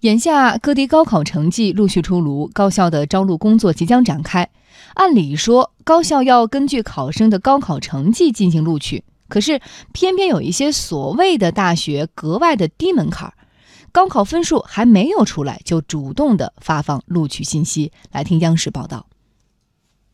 眼下各地高考成绩陆续出炉，高校的招录工作即将展开。按理说，高校要根据考生的高考成绩进行录取，可是偏偏有一些所谓的大学格外的低门槛，高考分数还没有出来就主动的发放录取信息。来听央视报道。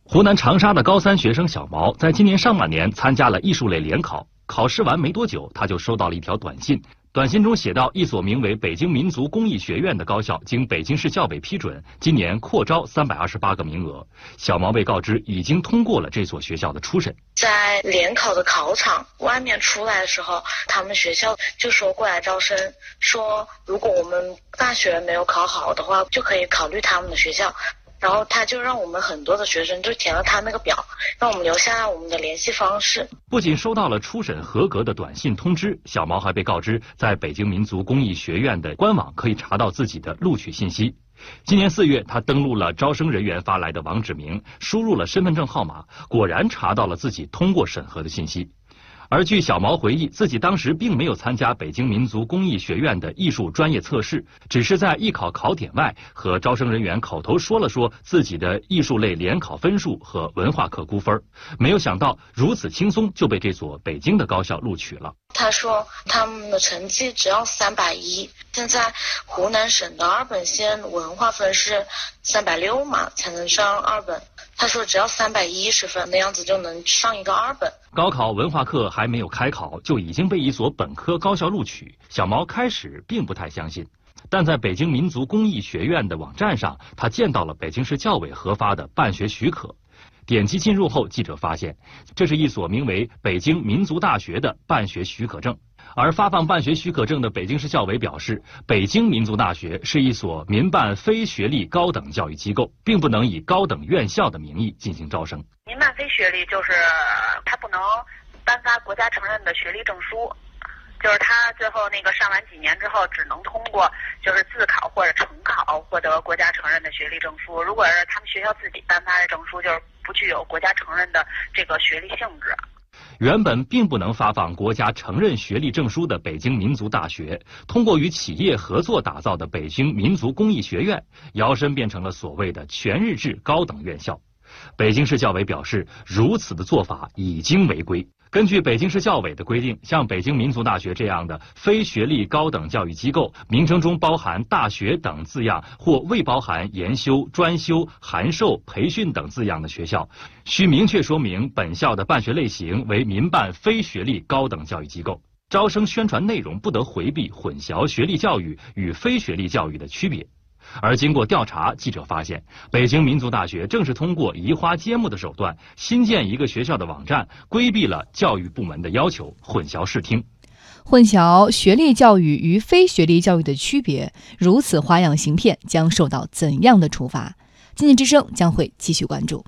湖南长沙的高三学生小毛，在今年上半年参加了艺术类联考，考试完没多久，他就收到了一条短信。短信中写道：“一所名为北京民族工艺学院的高校，经北京市教委批准，今年扩招三百二十八个名额。”小毛被告知已经通过了这所学校的初审。在联考的考场外面出来的时候，他们学校就说过来招生，说如果我们大学没有考好的话，就可以考虑他们的学校。然后他就让我们很多的学生就填了他那个表，让我们留下我们的联系方式。不仅收到了初审合格的短信通知，小毛还被告知，在北京民族工艺学院的官网可以查到自己的录取信息。今年四月，他登录了招生人员发来的网址名，输入了身份证号码，果然查到了自己通过审核的信息。而据小毛回忆，自己当时并没有参加北京民族工艺学院的艺术专业测试，只是在艺考考点外和招生人员口头说了说自己的艺术类联考分数和文化课估分，没有想到如此轻松就被这所北京的高校录取了。他说他们的成绩只要三百一，现在湖南省的二本线文化分是三百六嘛，才能上二本。他说只要三百一十分那样子就能上一个二本。高考文化课还没有开考，就已经被一所本科高校录取。小毛开始并不太相信，但在北京民族工艺学院的网站上，他见到了北京市教委核发的办学许可。点击进入后，记者发现，这是一所名为北京民族大学的办学许可证。而发放办学许可证的北京市教委表示，北京民族大学是一所民办非学历高等教育机构，并不能以高等院校的名义进行招生。民办非学历就是他不能颁发国家承认的学历证书，就是他最后那个上完几年之后，只能通过就是自考或者成考获得国家承认的学历证书。如果是他们学校自己颁发的证书，就是不具有国家承认的这个学历性质。原本并不能发放国家承认学历证书的北京民族大学，通过与企业合作打造的北京民族工艺学院，摇身变成了所谓的全日制高等院校。北京市教委表示，如此的做法已经违规。根据北京市教委的规定，像北京民族大学这样的非学历高等教育机构，名称中包含“大学”等字样或未包含研修、专修、函授、培训等字样的学校，需明确说明本校的办学类型为民办非学历高等教育机构。招生宣传内容不得回避、混淆学历教育与非学历教育的区别。而经过调查，记者发现，北京民族大学正是通过移花接木的手段，新建一个学校的网站，规避了教育部门的要求，混淆视听，混淆学历教育与非学历教育的区别。如此花样行骗，将受到怎样的处罚？经济之声将会继续关注。